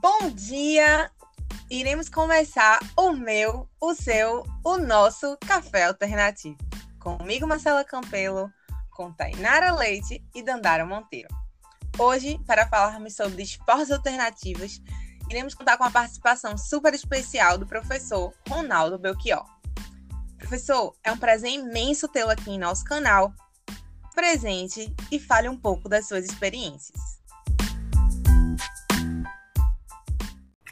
Bom dia! Iremos começar o meu, o seu, o nosso café alternativo. Comigo, Marcela Campelo, com Tainara Leite e Dandara Monteiro. Hoje, para falarmos sobre esportes alternativos, iremos contar com a participação super especial do professor Ronaldo Belchior. Professor, é um prazer imenso tê-lo aqui em nosso canal. Presente e fale um pouco das suas experiências.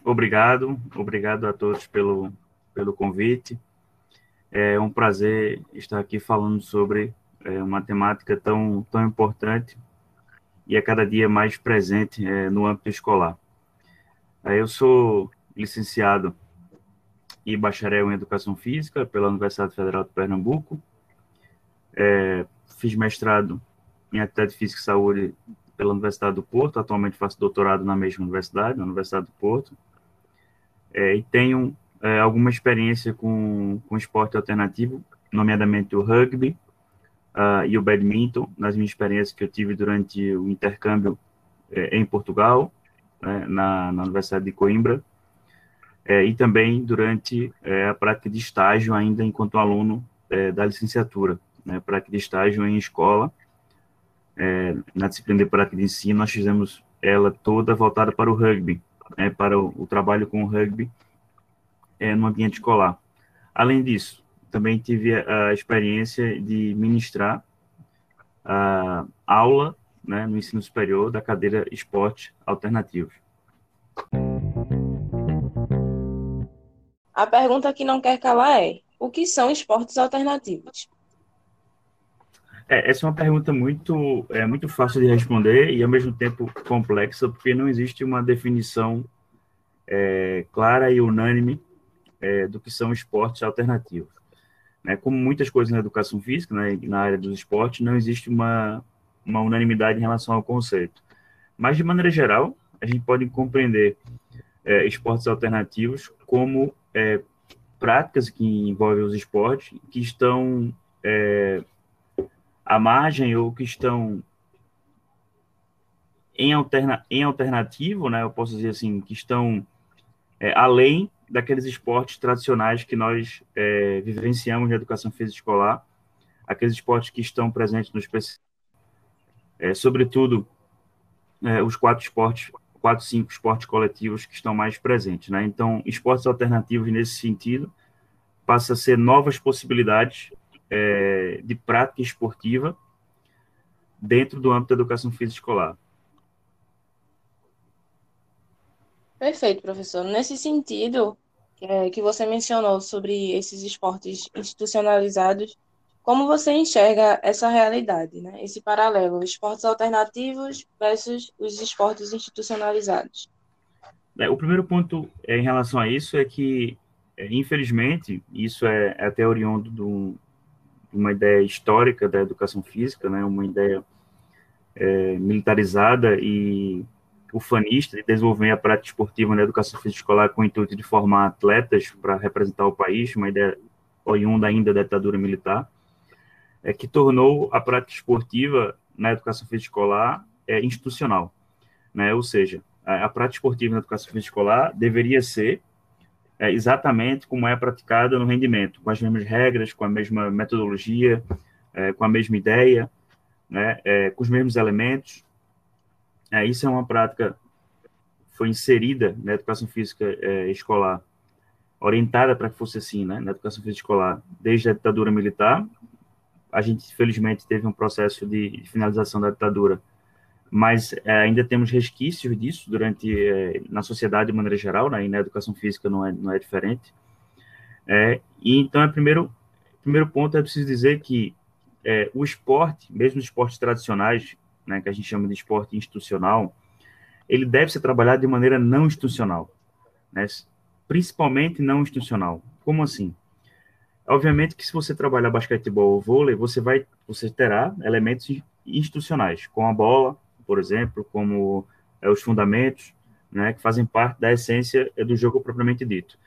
Obrigado, obrigado a todos pelo, pelo convite. É um prazer estar aqui falando sobre é, uma temática tão, tão importante e a cada dia mais presente é, no âmbito escolar. É, eu sou licenciado e bacharel em Educação Física pela Universidade Federal de Pernambuco. É, fiz mestrado em Atividade Física e Saúde pela Universidade do Porto. Atualmente faço doutorado na mesma universidade, na Universidade do Porto é, e tenho é, alguma experiência com, com esporte alternativo, nomeadamente o rugby uh, e o badminton, nas minhas experiências que eu tive durante o intercâmbio é, em Portugal, né, na, na, Universidade de Coimbra, é, e também durante é, a prática de estágio, ainda enquanto aluno é, da licenciatura, né, prática de estágio em escola, na disciplina de prática de ensino, nós fizemos ela toda voltada para o rugby, é, para o, o, trabalho com o rugby é, no ambiente escolar. Além disso, também tive a, a experiência de ministrar a aula né, no ensino superior da cadeira Esporte Alternativos. A pergunta que não quer calar é: o que são esportes alternativos? É, essa é uma pergunta muito, é, muito fácil de responder e, ao mesmo tempo, complexa, porque não existe uma definição é, clara e unânime é, do que são esportes alternativos. Né? Como muitas coisas na educação física, né, na área dos esportes, não existe uma, uma unanimidade em relação ao conceito. Mas, de maneira geral, a gente pode compreender é, esportes alternativos como é, práticas que envolvem os esportes que estão é, à margem ou que estão em, alterna, em alternativo, né, eu posso dizer assim, que estão é, além daqueles esportes tradicionais que nós é, vivenciamos na educação física escolar, aqueles esportes que estão presentes no específico, é, sobretudo é, os quatro esportes, quatro, cinco esportes coletivos que estão mais presentes, né? Então, esportes alternativos nesse sentido passa a ser novas possibilidades é, de prática esportiva dentro do âmbito da educação física escolar. Perfeito, professor. Nesse sentido, é, que você mencionou sobre esses esportes institucionalizados, como você enxerga essa realidade, né? esse paralelo, esportes alternativos versus os esportes institucionalizados? É, o primeiro ponto é, em relação a isso é que, é, infelizmente, isso é, é até oriundo do, uma ideia histórica da educação física, né, uma ideia é, militarizada e ufanista de desenvolver a prática esportiva na educação física escolar com o intuito de formar atletas para representar o país, uma ideia oriunda ainda da ditadura militar, é, que tornou a prática esportiva na educação física escolar é, institucional, né, ou seja, a, a prática esportiva na educação física escolar deveria ser é, exatamente como é praticada no rendimento, com as mesmas regras, com a mesma metodologia, é, com a mesma ideia, né, é, com os mesmos elementos. É, isso é uma prática foi inserida na educação física é, escolar, orientada para que fosse assim, né, na educação física escolar, desde a ditadura militar. A gente, felizmente, teve um processo de finalização da ditadura mas é, ainda temos resquícios disso durante é, na sociedade de maneira geral, né, e na educação física não é, não é diferente. É, e então, é primeiro, primeiro ponto é preciso dizer que é, o esporte, mesmo os esportes tradicionais, né, que a gente chama de esporte institucional, ele deve ser trabalhado de maneira não institucional, né, principalmente não institucional. Como assim? Obviamente que se você trabalhar basquetebol ou vôlei, você vai, você terá elementos institucionais, com a bola, por exemplo, como é, os fundamentos, né, que fazem parte da essência é, do jogo propriamente dito.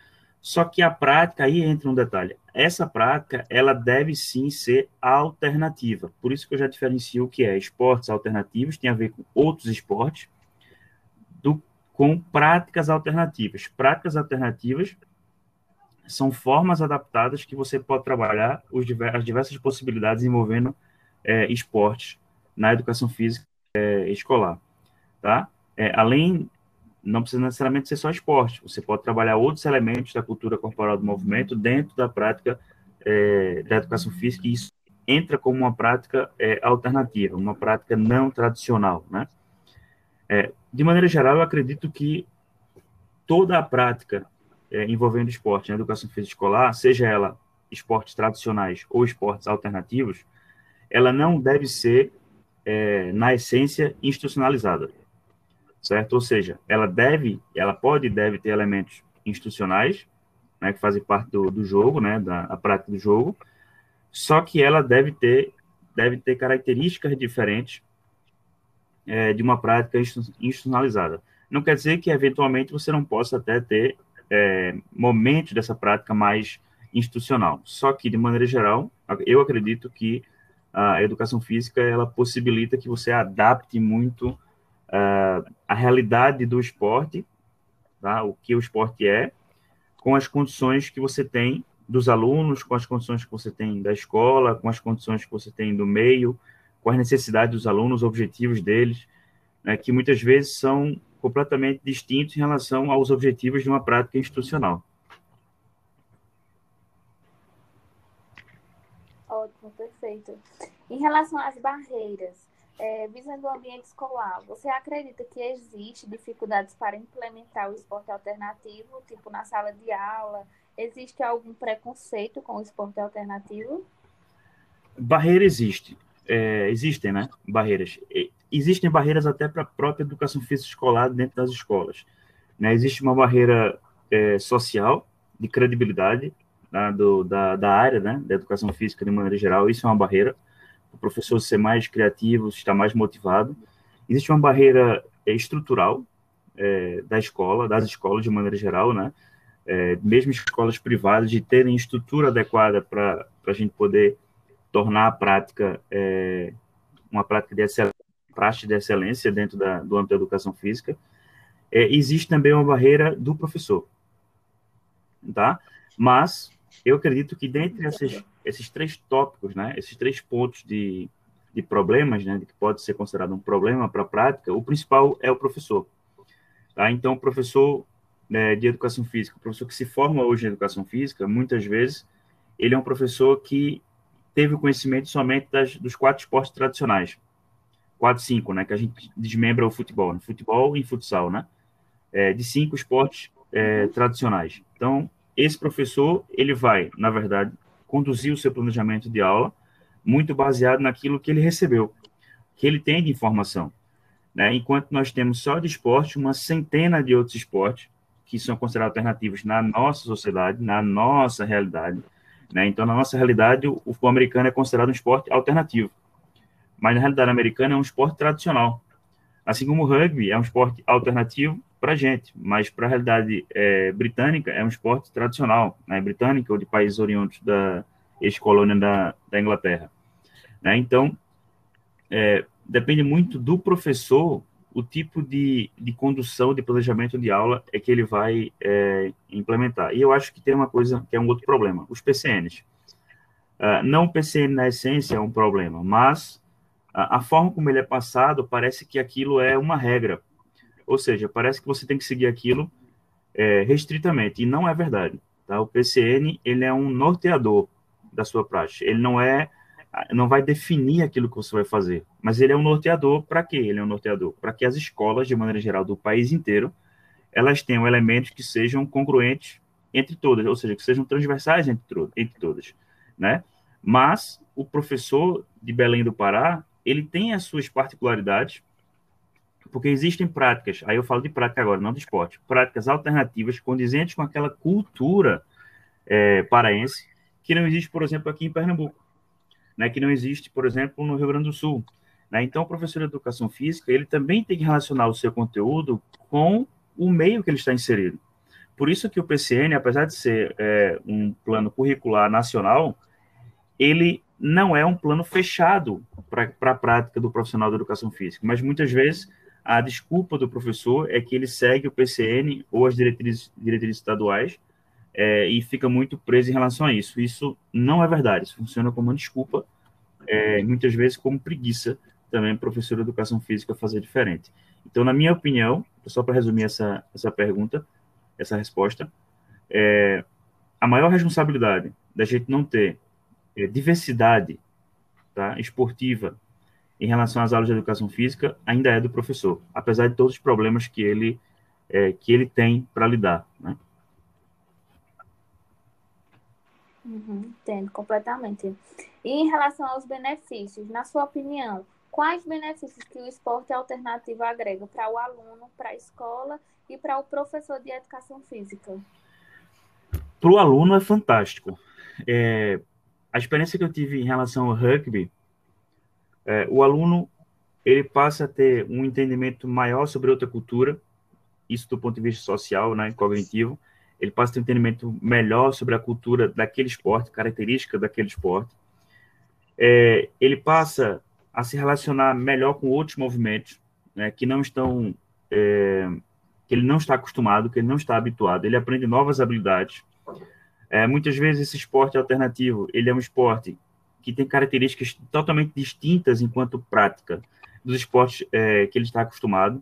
Só que a prática, aí entra um detalhe, essa prática, ela deve sim ser alternativa, por isso que eu já diferencio o que é esportes alternativos, tem a ver com outros esportes, do, com práticas alternativas. Práticas alternativas são formas adaptadas que você pode trabalhar os as diversas possibilidades envolvendo é, esportes na educação física é, escolar, tá? É, além, não precisa necessariamente ser só esporte, você pode trabalhar outros elementos da cultura corporal do movimento dentro da prática é, da educação física e isso entra como uma prática é, alternativa, uma prática não tradicional, né? É, de maneira geral, eu acredito que toda a prática é, envolvendo esporte na educação física escolar, seja ela esportes tradicionais ou esportes alternativos, ela não deve ser, é, na essência, institucionalizada, certo? Ou seja, ela deve, ela pode e deve ter elementos institucionais, né, que fazem parte do, do jogo, né, da prática do jogo, só que ela deve ter, deve ter características diferentes é, de uma prática institucionalizada. Não quer dizer que, eventualmente, você não possa até ter é, momentos dessa prática mais institucional. Só que, de maneira geral, eu acredito que a educação física ela possibilita que você adapte muito uh, a realidade do esporte, tá? o que o esporte é, com as condições que você tem dos alunos, com as condições que você tem da escola, com as condições que você tem do meio, com as necessidades dos alunos, objetivos deles, né, que muitas vezes são completamente distintos em relação aos objetivos de uma prática institucional. Ótimo, perfeito. Em relação às barreiras, é, visando o ambiente escolar, você acredita que existe dificuldades para implementar o esporte alternativo, tipo na sala de aula? Existe algum preconceito com o esporte alternativo? Barreira existe. É, existem, né? Barreiras. Existem barreiras até para a própria educação física escolar dentro das escolas. Né? Existe uma barreira é, social, de credibilidade né? Do, da, da área, né? Da educação física de maneira geral. Isso é uma barreira o professor ser mais criativo, estar mais motivado. Existe uma barreira é, estrutural é, da escola, das escolas de maneira geral, né? É, mesmo escolas privadas, de terem estrutura adequada para a gente poder tornar a prática é, uma prática de excelência, prática de excelência dentro da, do âmbito da educação física. É, existe também uma barreira do professor, tá? Mas eu acredito que dentre esses, esses três tópicos, né, esses três pontos de, de problemas, né, de que pode ser considerado um problema para a prática, o principal é o professor. Tá? Então, o professor né, de educação física, o professor que se forma hoje em educação física, muitas vezes, ele é um professor que teve o conhecimento somente das, dos quatro esportes tradicionais. Quatro, cinco, né, que a gente desmembra o futebol, né, futebol e futsal, né, é, de cinco esportes é, tradicionais. Então, esse professor, ele vai, na verdade, conduzir o seu planejamento de aula muito baseado naquilo que ele recebeu, que ele tem de informação. Né? Enquanto nós temos só de esporte uma centena de outros esportes que são considerados alternativos na nossa sociedade, na nossa realidade. Né? Então, na nossa realidade, o futebol americano é considerado um esporte alternativo. Mas na realidade americana é um esporte tradicional. Assim como o rugby é um esporte alternativo para a gente, mas para a realidade é, britânica é um esporte tradicional, né, britânica ou de países oriundos da ex-colônia da, da Inglaterra. Né? Então, é, depende muito do professor o tipo de, de condução, de planejamento de aula é que ele vai é, implementar. E eu acho que tem uma coisa que é um outro problema, os PCNs. Uh, não o PCN na essência é um problema, mas a, a forma como ele é passado parece que aquilo é uma regra ou seja, parece que você tem que seguir aquilo é, restritamente, e não é verdade. Tá? O PCN ele é um norteador da sua prática. Ele não é, não vai definir aquilo que você vai fazer, mas ele é um norteador para quê? Ele é um norteador para que as escolas, de maneira geral, do país inteiro, elas tenham elementos que sejam congruentes entre todas, ou seja, que sejam transversais entre, entre todas, né? Mas o professor de Belém do Pará, ele tem as suas particularidades, porque existem práticas, aí eu falo de prática agora, não de esporte, práticas alternativas condizentes com aquela cultura é, paraense que não existe, por exemplo, aqui em Pernambuco, né, que não existe, por exemplo, no Rio Grande do Sul. Né? Então, o professor de educação física, ele também tem que relacionar o seu conteúdo com o meio que ele está inserido. Por isso que o PCN, apesar de ser é, um plano curricular nacional, ele não é um plano fechado para a prática do profissional da educação física, mas muitas vezes a desculpa do professor é que ele segue o PCN ou as diretrizes, diretrizes estaduais é, e fica muito preso em relação a isso. Isso não é verdade, isso funciona como uma desculpa, é, muitas vezes como preguiça também professor de educação física fazer diferente. Então, na minha opinião, só para resumir essa, essa pergunta, essa resposta, é, a maior responsabilidade da gente não ter é, diversidade tá, esportiva em relação às aulas de educação física ainda é do professor, apesar de todos os problemas que ele, é, que ele tem para lidar. Né? Uhum, entendo completamente. E em relação aos benefícios, na sua opinião, quais benefícios que o esporte alternativo agrega para o aluno, para a escola e para o professor de educação física? Para o aluno é fantástico. É, a experiência que eu tive em relação ao rugby, é, o aluno ele passa a ter um entendimento maior sobre outra cultura, isso do ponto de vista social, né, cognitivo. Ele passa a ter um entendimento melhor sobre a cultura daquele esporte, característica daquele esporte. É, ele passa a se relacionar melhor com outros movimentos, né, que não estão, é, que ele não está acostumado, que ele não está habituado. Ele aprende novas habilidades. É, muitas vezes esse esporte alternativo, ele é um esporte que tem características totalmente distintas enquanto prática dos esportes é, que ele está acostumado,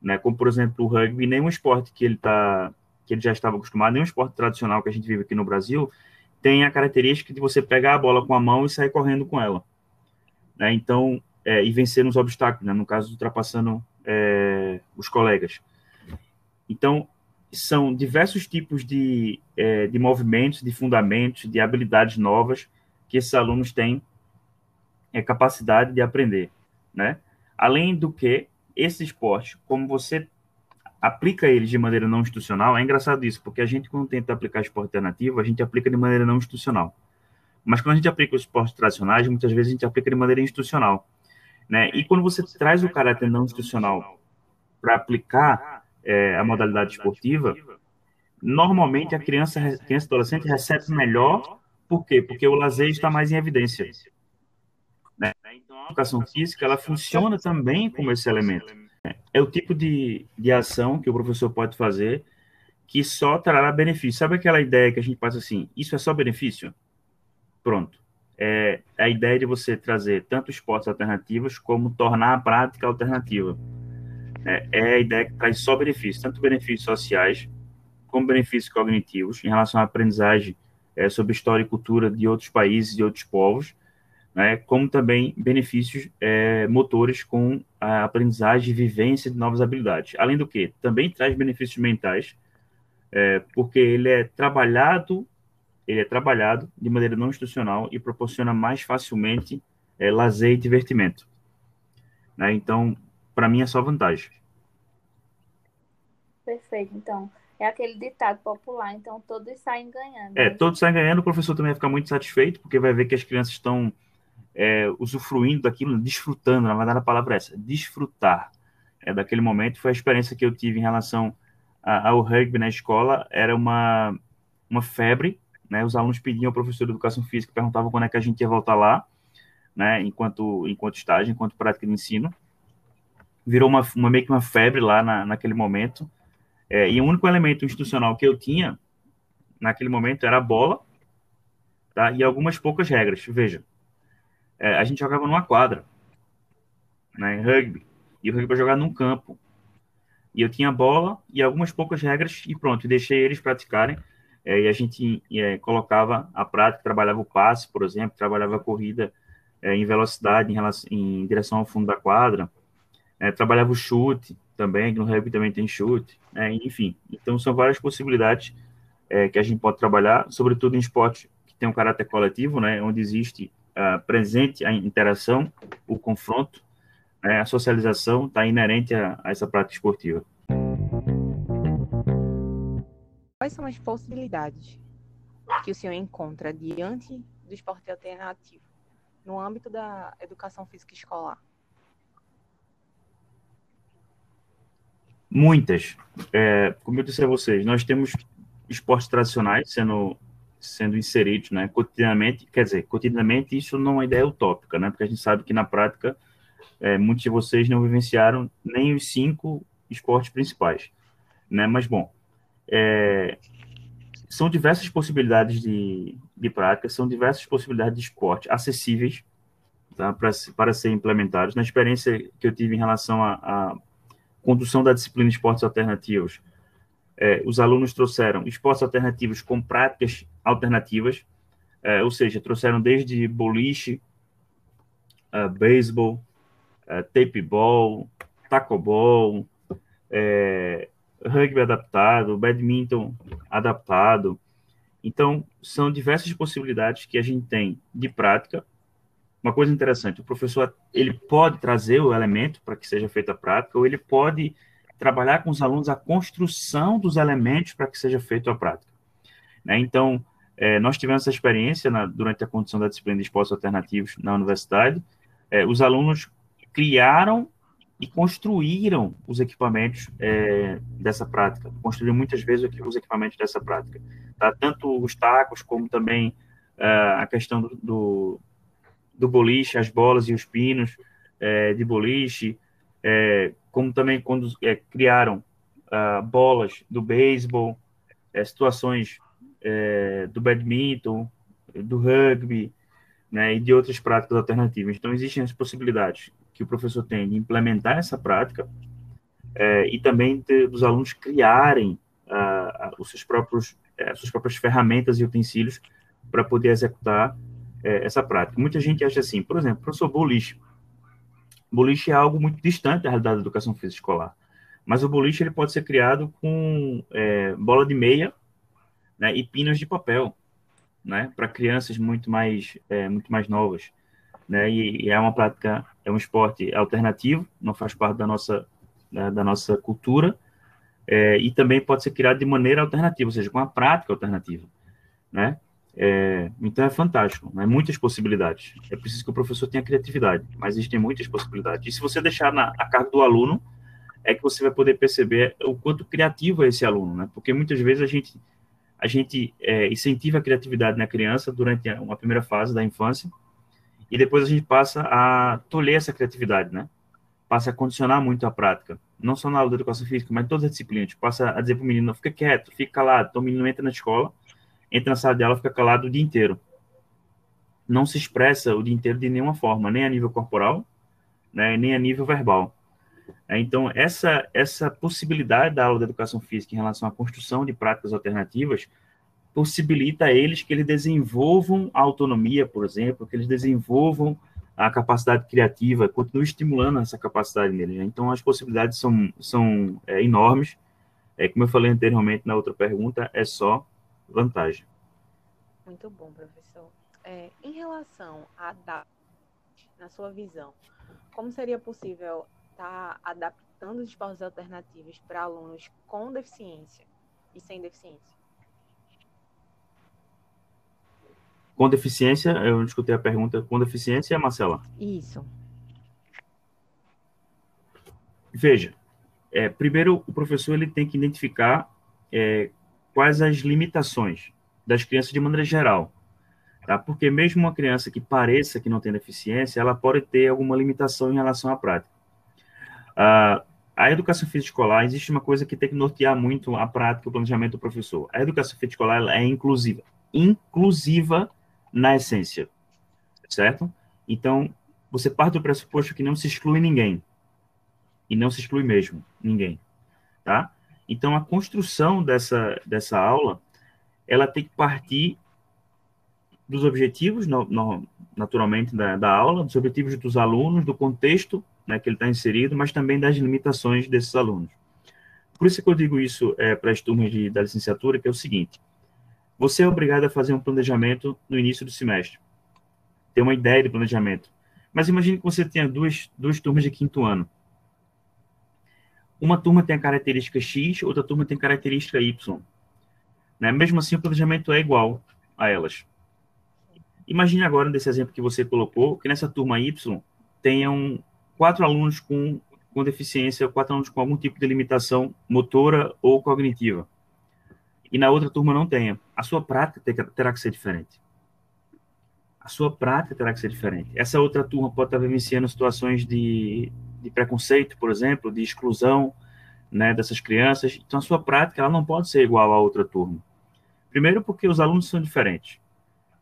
né? Como por exemplo o rugby, nenhum esporte que ele tá, que ele já estava acostumado, nenhum esporte tradicional que a gente vive aqui no Brasil tem a característica de você pegar a bola com a mão e sair correndo com ela né? Então, é, e vencer nos obstáculos, né? no caso, ultrapassando é, os colegas. Então, são diversos tipos de, é, de movimentos, de fundamentos, de habilidades novas que esses alunos têm é, capacidade de aprender, né? Além do que, esse esporte, como você aplica eles de maneira não institucional, é engraçado isso, porque a gente, quando tenta aplicar esporte alternativo, a gente aplica de maneira não institucional. Mas quando a gente aplica os esportes tradicionais, muitas vezes a gente aplica de maneira institucional. Né? E quando você traz o caráter não institucional para aplicar é, a modalidade esportiva, normalmente a criança, a criança adolescente recebe melhor, por quê? Porque o lazer está mais em evidência. Né? Então, a educação física, ela funciona também como esse elemento. É o tipo de, de ação que o professor pode fazer que só trará benefício. Sabe aquela ideia que a gente passa assim, isso é só benefício? Pronto. É a ideia de você trazer tanto esportes alternativos como tornar a prática alternativa. É, é a ideia que traz só benefícios, tanto benefícios sociais como benefícios cognitivos em relação à aprendizagem é, sobre história e cultura de outros países e outros povos, né, como também benefícios é, motores com a aprendizagem e vivência de novas habilidades. Além do que, também traz benefícios mentais, é, porque ele é trabalhado ele é trabalhado de maneira não institucional e proporciona mais facilmente é, lazer e divertimento. Né? Então, para mim é só vantagem. Perfeito. Então, é aquele ditado popular. Então, todos saem ganhando. É, todos saem ganhando. O professor também vai ficar muito satisfeito, porque vai ver que as crianças estão é, usufruindo daquilo, desfrutando. Na verdade, a palavra é essa: desfrutar. É, daquele momento foi a experiência que eu tive em relação ao rugby na escola. Era uma, uma febre né? Os alunos pediam ao professor de educação física, perguntavam quando é que a gente ia voltar lá, né? Enquanto, enquanto estágio, enquanto prática de ensino. Virou uma, uma meio que uma febre lá na, naquele momento. É, e o único elemento institucional que eu tinha naquele momento era a bola, tá? E algumas poucas regras. Veja, é, a gente jogava numa quadra, né? Rugby. E o rugby para jogar num campo. E eu tinha bola e algumas poucas regras e pronto, deixei eles praticarem é, e a gente é, colocava a prática, trabalhava o passe, por exemplo, trabalhava a corrida é, em velocidade em, relação, em, direção ao fundo da quadra, é, trabalhava o chute também, no rugby também tem chute, né, enfim. Então, são várias possibilidades é, que a gente pode trabalhar, sobretudo em esporte que tem um caráter coletivo, né, onde existe uh, presente a interação, o confronto, né, a socialização está inerente a, a essa prática esportiva. Quais são as possibilidades que o senhor encontra diante do esporte alternativo no âmbito da educação física escolar? Muitas. É, como eu disse a vocês, nós temos esportes tradicionais sendo, sendo inseridos né, cotidianamente. Quer dizer, cotidianamente isso não é uma ideia utópica, né, porque a gente sabe que na prática é, muitos de vocês não vivenciaram nem os cinco esportes principais, né? Mas, bom, é, são diversas possibilidades de, de prática, são diversas possibilidades de esporte acessíveis tá, para, serem implementados. Na experiência que eu tive em relação à condução da disciplina esportes alternativos, é, os alunos trouxeram esportes alternativos com práticas alternativas, é, ou seja, trouxeram desde boliche, uh, beisebol, uh, tape ball, taco ball, é, rugby adaptado, badminton adaptado. Então, são diversas possibilidades que a gente tem de prática. Uma coisa interessante, o professor ele pode trazer o elemento para que seja feita a prática, ou ele pode trabalhar com os alunos a construção dos elementos para que seja feita a prática. Né? Então, é, nós tivemos essa experiência na, durante a condução da disciplina de esportes alternativos na universidade. É, os alunos criaram e construíram os equipamentos é, dessa prática, construíram muitas vezes os equipamentos dessa prática, tá? tanto os tacos como também a questão do, do, do, boliche, as bolas e os pinos é, de boliche, é, como também quando é, criaram uh, bolas do beisebol, é, situações é, do badminton, do rugby, né, e de outras práticas alternativas. Então, existem as possibilidades que o professor tem de implementar essa prática é, e também de, dos alunos criarem uh, os seus próprios, uh, suas próprias ferramentas e utensílios para poder executar uh, essa prática. Muita gente acha assim, por exemplo, professor boliche. Boliche é algo muito distante da realidade da educação física escolar, mas o boliche ele pode ser criado com é, bola de meia né, e pinos de papel, né, para crianças muito mais, é, muito mais novas né? E, e, é uma prática, é um esporte alternativo, não faz parte da nossa da, da nossa cultura, é, e também pode ser criado de maneira alternativa, ou seja, com a prática alternativa, né? É, então é fantástico, né? muitas possibilidades. É preciso que o professor tenha criatividade, mas existem muitas possibilidades. E se você deixar na a carga do aluno, é que você vai poder perceber o quanto criativo é esse aluno, né? Porque muitas vezes a gente a gente é, incentiva a criatividade na criança durante uma primeira fase da infância, e depois a gente passa a tolher essa criatividade, né? Passa a condicionar muito a prática. Não só na aula de educação física, mas em todas as disciplinas. Passa a dizer para o menino, fica quieto, fica calado. Então o menino entra na escola, entra na sala de aula, fica calado o dia inteiro. Não se expressa o dia inteiro de nenhuma forma, nem a nível corporal, né, nem a nível verbal. É, então, essa, essa possibilidade da aula de educação física em relação à construção de práticas alternativas possibilita a eles que eles desenvolvam a autonomia, por exemplo, que eles desenvolvam a capacidade criativa, continue estimulando essa capacidade neles. Né? Então, as possibilidades são, são é, enormes. É, como eu falei anteriormente na outra pergunta, é só vantagem. Muito bom, professor. É, em relação a dar, na sua visão, como seria possível estar tá adaptando os esportes alternativos para alunos com deficiência e sem deficiência? Com deficiência, eu escutei a pergunta com deficiência, Marcela? Isso. Veja, é, primeiro o professor ele tem que identificar é, quais as limitações das crianças de maneira geral, tá? Porque mesmo uma criança que pareça que não tem deficiência, ela pode ter alguma limitação em relação à prática. Ah, a educação física escolar existe uma coisa que tem que nortear muito a prática e o planejamento do professor. A educação física escolar é inclusiva, inclusiva na essência, certo? Então, você parte do pressuposto que não se exclui ninguém. E não se exclui mesmo ninguém, tá? Então, a construção dessa, dessa aula, ela tem que partir dos objetivos, no, no, naturalmente, da, da, aula, dos objetivos dos alunos, do contexto né, que ele está inserido, mas também das limitações desses alunos. Por isso que eu digo isso é, para as turmas de, da licenciatura, que é o seguinte, você é obrigado a fazer um planejamento no início do semestre. Ter uma ideia de planejamento. Mas imagine que você tenha duas, duas turmas de quinto ano. Uma turma tem a característica X, outra turma tem característica Y. Né? Mesmo assim, o planejamento é igual a elas. Imagine agora, nesse exemplo que você colocou, que nessa turma Y tenham quatro alunos com, com deficiência, quatro alunos com algum tipo de limitação motora ou cognitiva e na outra turma não tenha. A sua prática terá que ser diferente. A sua prática terá que ser diferente. Essa outra turma pode estar vivenciando situações de, de preconceito, por exemplo, de exclusão né, dessas crianças. Então, a sua prática ela não pode ser igual à outra turma. Primeiro, porque os alunos são diferentes,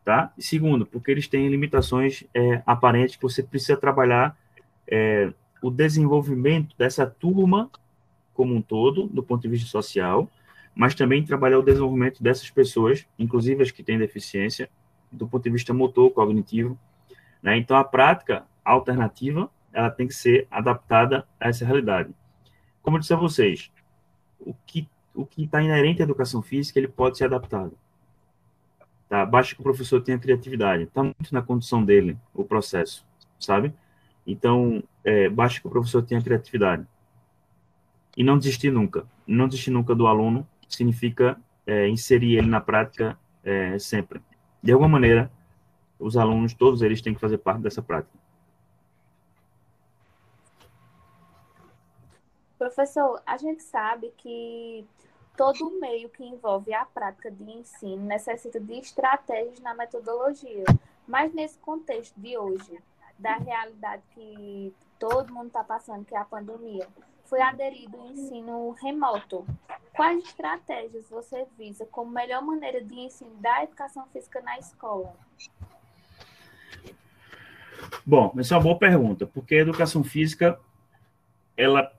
tá? E segundo, porque eles têm limitações é, aparentes que você precisa trabalhar é, o desenvolvimento dessa turma como um todo, do ponto de vista social, mas também trabalhar o desenvolvimento dessas pessoas, inclusive as que têm deficiência, do ponto de vista motor, cognitivo. Né? Então, a prática alternativa ela tem que ser adaptada a essa realidade. Como eu disse a vocês, o que o que está inerente à educação física ele pode ser adaptado. Tá? Basta que o professor tenha criatividade. Está muito na condição dele o processo, sabe? Então, é, basta que o professor tenha criatividade. E não desistir nunca. Não desistir nunca do aluno significa é, inserir ele na prática é, sempre de alguma maneira, os alunos, todos eles têm que fazer parte dessa prática. Professor, a gente sabe que todo meio que envolve a prática de ensino necessita de estratégias na metodologia. Mas nesse contexto de hoje, da realidade que todo mundo está passando, que é a pandemia, foi aderido o ensino remoto. Quais estratégias você visa como melhor maneira de ensino da educação física na escola? Bom, essa é uma boa pergunta, porque a educação física, ela,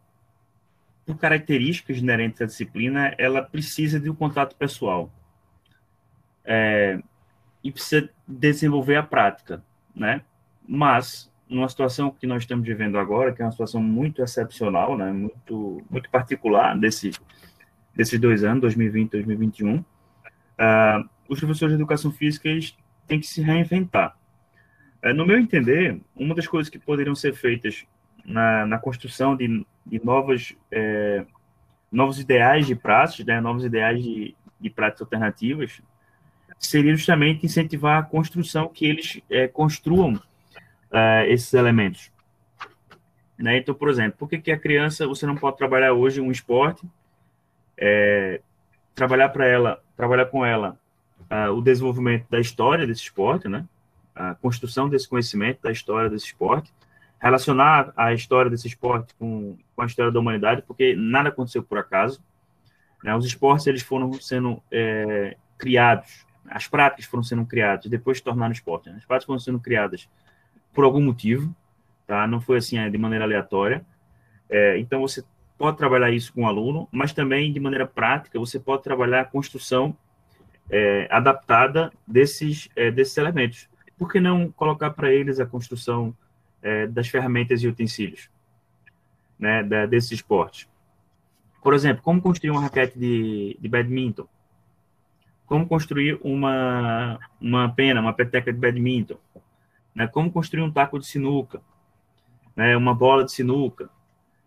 por características inerentes à disciplina, ela precisa de um contato pessoal. É, e precisa desenvolver a prática, né? Mas numa situação que nós estamos vivendo agora, que é uma situação muito excepcional, né, muito, muito particular desse, desses dois anos, 2020 e 2021, uh, os professores de educação física eles têm que se reinventar. Uh, no meu entender, uma das coisas que poderiam ser feitas na, na construção de, de novas, é, novos ideais de práticas, né, novos ideais de, de práticas alternativas, seria justamente incentivar a construção que eles é, construam uh, esses elementos. Né? Então, por exemplo, por que, que a criança, você não pode trabalhar hoje um esporte, é, trabalhar para ela, trabalhar com ela uh, o desenvolvimento da história desse esporte, né? a construção desse conhecimento da história desse esporte, relacionar a história desse esporte com, com a história da humanidade, porque nada aconteceu por acaso. Né? Os esportes eles foram sendo é, criados, as práticas foram sendo criadas, depois se tornaram esporte. Né? As práticas foram sendo criadas por algum motivo, tá? Não foi assim é, de maneira aleatória. É, então você pode trabalhar isso com o aluno, mas também de maneira prática você pode trabalhar a construção é, adaptada desses é, desses elementos. Por que não colocar para eles a construção é, das ferramentas e utensílios, né, da, desse esporte? Por exemplo, como construir uma raquete de, de badminton? Como construir uma, uma pena, uma peteca de badminton? né? Como construir um taco de sinuca, né? Uma bola de sinuca,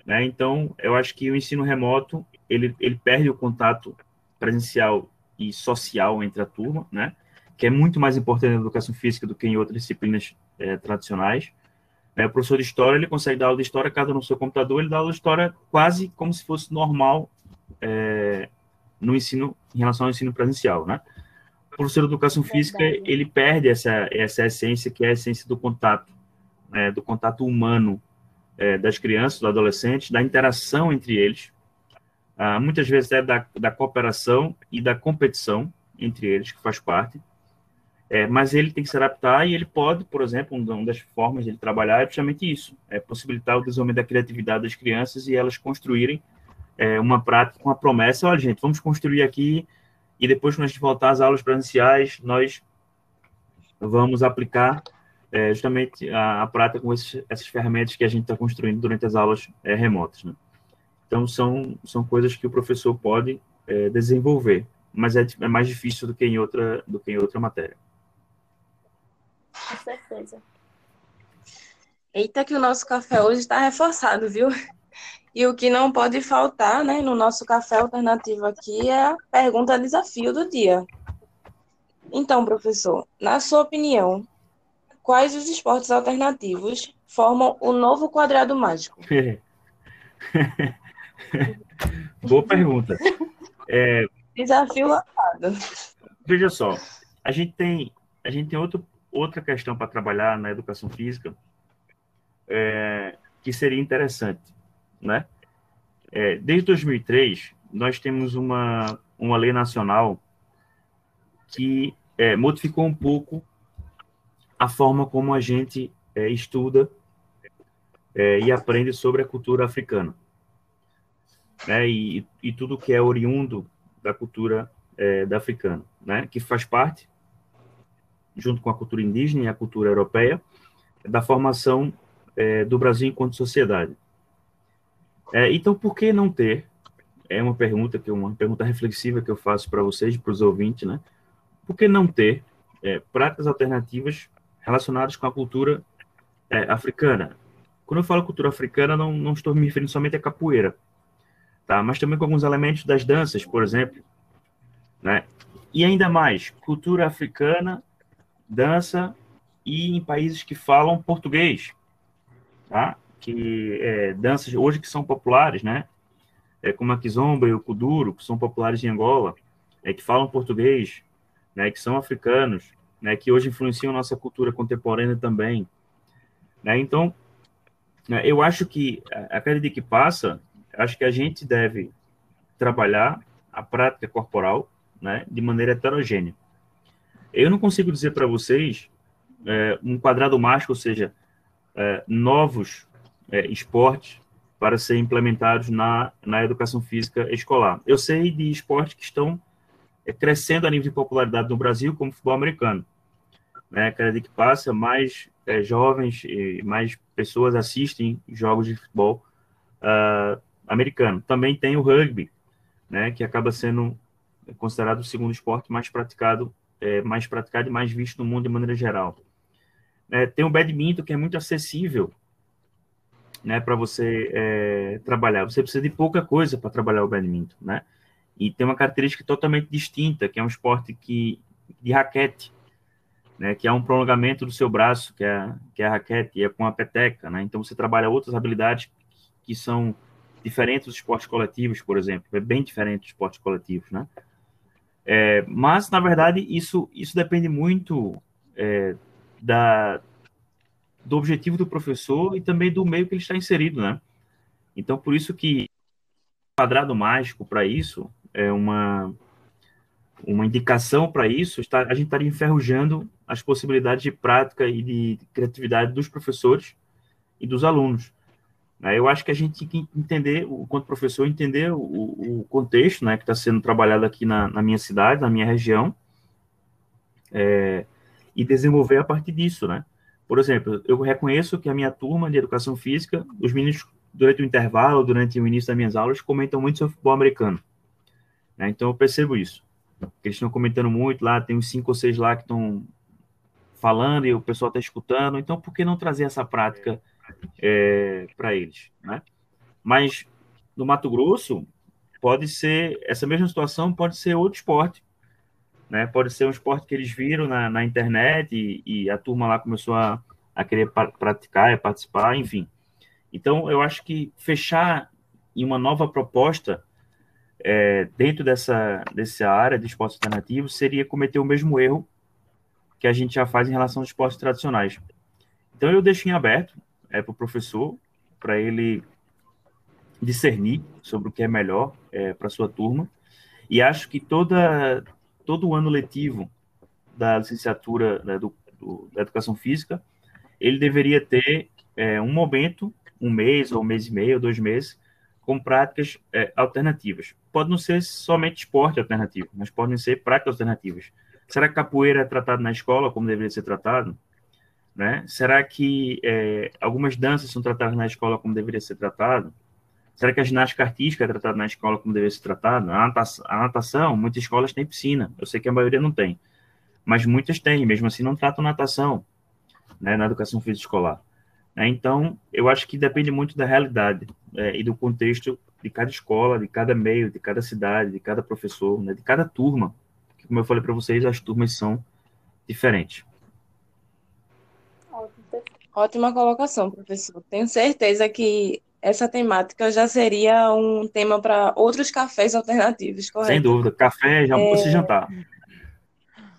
né? Então, eu acho que o ensino remoto ele, ele perde o contato presencial e social entre a turma, né? Que é muito mais importante na educação física do que em outras disciplinas é, tradicionais. Né? O professor de história ele consegue dar aula de história cada no seu computador, ele dá aula de história quase como se fosse normal é, no ensino em relação ao ensino presencial, né? o professor de educação física ele perde essa essa essência que é a essência do contato, né, do contato humano é, das crianças, dos adolescentes, da interação entre eles, ah, muitas vezes é da, da cooperação e da competição entre eles que faz parte. É, mas ele tem que se adaptar e ele pode, por exemplo, uma das formas de ele trabalhar é justamente isso, é possibilitar o desenvolvimento da criatividade das crianças e elas construírem é, uma prática com a promessa, olha gente, vamos construir aqui e depois, quando a gente voltar às aulas presenciais, nós vamos aplicar é, justamente a, a prática com esses, essas ferramentas que a gente está construindo durante as aulas é, remotas. Né? Então, são, são coisas que o professor pode é, desenvolver, mas é, é, mais difícil do que, em outra, do que em outra matéria. Com certeza. Eita, que o nosso café hoje está reforçado, viu? E o que não pode faltar né, no nosso café alternativo aqui é a pergunta desafio do dia. Então, professor, na sua opinião, quais os esportes alternativos formam o novo quadrado mágico? Boa pergunta. É, Desafio lançado. Veja só, a gente tem, a gente tem outro, outra questão para trabalhar na educação física é, que seria interessante, né? É, desde 2003, nós temos uma, uma lei nacional que é, modificou um pouco a forma como a gente é, estuda é, e aprende sobre a cultura africana. Né, e, e tudo que é oriundo da cultura é, da africana, né, que faz parte, junto com a cultura indígena e a cultura europeia, da formação é, do Brasil enquanto sociedade. É, então, por que não ter? É uma pergunta que uma pergunta reflexiva que eu faço para vocês, para os ouvintes, né? Por que não ter é, práticas alternativas relacionadas com a cultura é, africana? Quando eu falo cultura africana, não, não estou me referindo somente à capoeira, tá? Mas também com alguns elementos das danças, por exemplo, né? E ainda mais, cultura africana, dança e em países que falam português, tá? que é, danças hoje que são populares, né? É, como a kizomba e o kuduro, que são populares em Angola, é, que falam português, né? Que são africanos, né? Que hoje influenciam nossa cultura contemporânea também. Né? Então, né, eu acho que a cada dia que passa, acho que a gente deve trabalhar a prática corporal, né? De maneira heterogênea. Eu não consigo dizer para vocês é, um quadrado mágico, ou seja, é, novos é, esportes para serem implementados na, na educação física escolar. Eu sei de esportes que estão crescendo a nível de popularidade no Brasil, como futebol americano. Né? Cada dia que passa, mais é, jovens e mais pessoas assistem jogos de futebol uh, americano. Também tem o rugby, né? que acaba sendo considerado o segundo esporte mais praticado, é, mais praticado e mais visto no mundo de maneira geral. É, tem o badminton, que é muito acessível né, para você é, trabalhar. Você precisa de pouca coisa para trabalhar o badminton, né? E tem uma característica totalmente distinta, que é um esporte que, de raquete, né, que é um prolongamento do seu braço, que é, que é a raquete, e é com a peteca, né? Então você trabalha outras habilidades que são diferentes dos esportes coletivos, por exemplo. É bem diferente dos esportes coletivos, né? É, mas, na verdade, isso, isso depende muito é, da, do objetivo do professor e também do meio que ele está inserido, né? Então, por isso que quadrado mágico para isso é uma uma indicação para isso, está, a gente estaria enferrujando as possibilidades de prática e de criatividade dos professores e dos alunos. Né? Eu acho que a gente tem que entender, enquanto professor, entender o, o contexto né, que está sendo trabalhado aqui na, na, minha cidade, na minha região, é, e desenvolver a partir disso, né? Por exemplo, eu reconheço que a minha turma de educação física, os meninos, durante o intervalo, durante o início das minhas aulas, comentam muito sobre futebol americano. Né? Então, eu percebo isso. Eles estão comentando muito lá, tem uns cinco ou seis lá que estão falando e o pessoal está escutando. Então, por que não trazer essa prática é, para eles? Né? Mas, no Mato Grosso, pode ser, essa mesma situação pode ser outro esporte né? Pode ser um esporte que eles viram na, na internet e, e, a turma lá começou a, a querer praticar e participar, enfim. Então, eu acho que fechar em uma nova proposta é, dentro dessa, dessa área de esportes alternativos seria cometer o mesmo erro que a gente já faz em relação aos esportes tradicionais. Então, eu deixo em aberto é, para o professor, para ele discernir sobre o que é melhor é, para sua turma. E acho que toda, todo o ano letivo da licenciatura né, do, do, da educação física, ele deveria ter é, um momento, um mês, ou um mês e meio, dois meses, com práticas é, alternativas. Pode não ser somente esporte alternativo, mas podem ser práticas alternativas. Será que capoeira é tratado na escola como deveria ser tratado? Né? Será que é, algumas danças são tratadas na escola como deveria ser tratado? Será que a ginástica artística é tratada na escola como deveria ser tratada? A natação, muitas escolas têm piscina. Eu sei que a maioria não tem. Mas muitas têm, mesmo assim não tratam natação né, na educação física escolar. É, então, eu acho que depende muito da realidade é, e do contexto de cada escola, de cada meio, de cada cidade, de cada professor, né, de cada turma. Que, como eu falei para vocês, as turmas são diferentes. Ótima colocação, professor. Tenho certeza que essa temática já seria um tema para outros cafés alternativos, correto? Sem dúvida, café, almoço é... e jantar.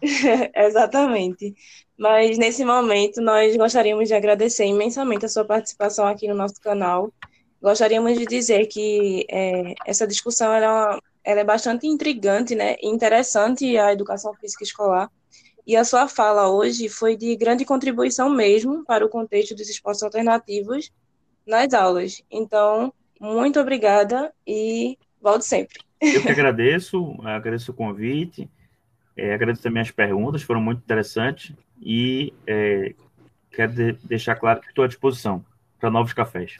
Exatamente. Mas nesse momento nós gostaríamos de agradecer imensamente a sua participação aqui no nosso canal. Gostaríamos de dizer que é, essa discussão ela é, ela é bastante intrigante né, interessante a educação física escolar. E a sua fala hoje foi de grande contribuição mesmo para o contexto dos esportes alternativos nas aulas. Então, muito obrigada e volte sempre. Eu que agradeço, agradeço o convite, é, agradeço também as perguntas, foram muito interessantes e é, quero de deixar claro que estou à disposição para novos cafés.